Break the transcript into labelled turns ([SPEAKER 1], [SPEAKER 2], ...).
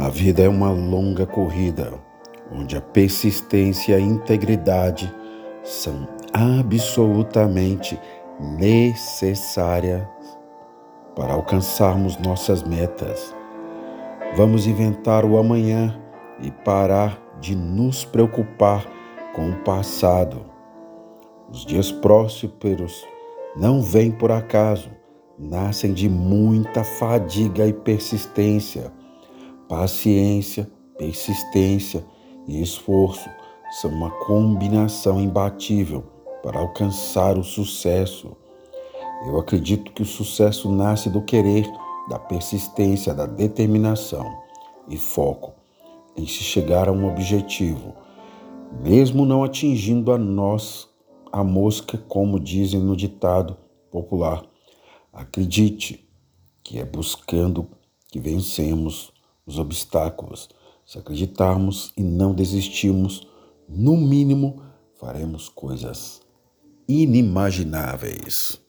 [SPEAKER 1] A vida é uma longa corrida, onde a persistência e a integridade são absolutamente necessárias para alcançarmos nossas metas. Vamos inventar o amanhã e parar de nos preocupar com o passado. Os dias prósperos não vêm por acaso, nascem de muita fadiga e persistência Paciência, persistência e esforço são uma combinação imbatível para alcançar o sucesso. Eu acredito que o sucesso nasce do querer, da persistência, da determinação e foco em se chegar a um objetivo, mesmo não atingindo a nós a mosca, como dizem no ditado popular. Acredite que é buscando que vencemos os obstáculos. Se acreditarmos e não desistirmos, no mínimo faremos coisas inimagináveis.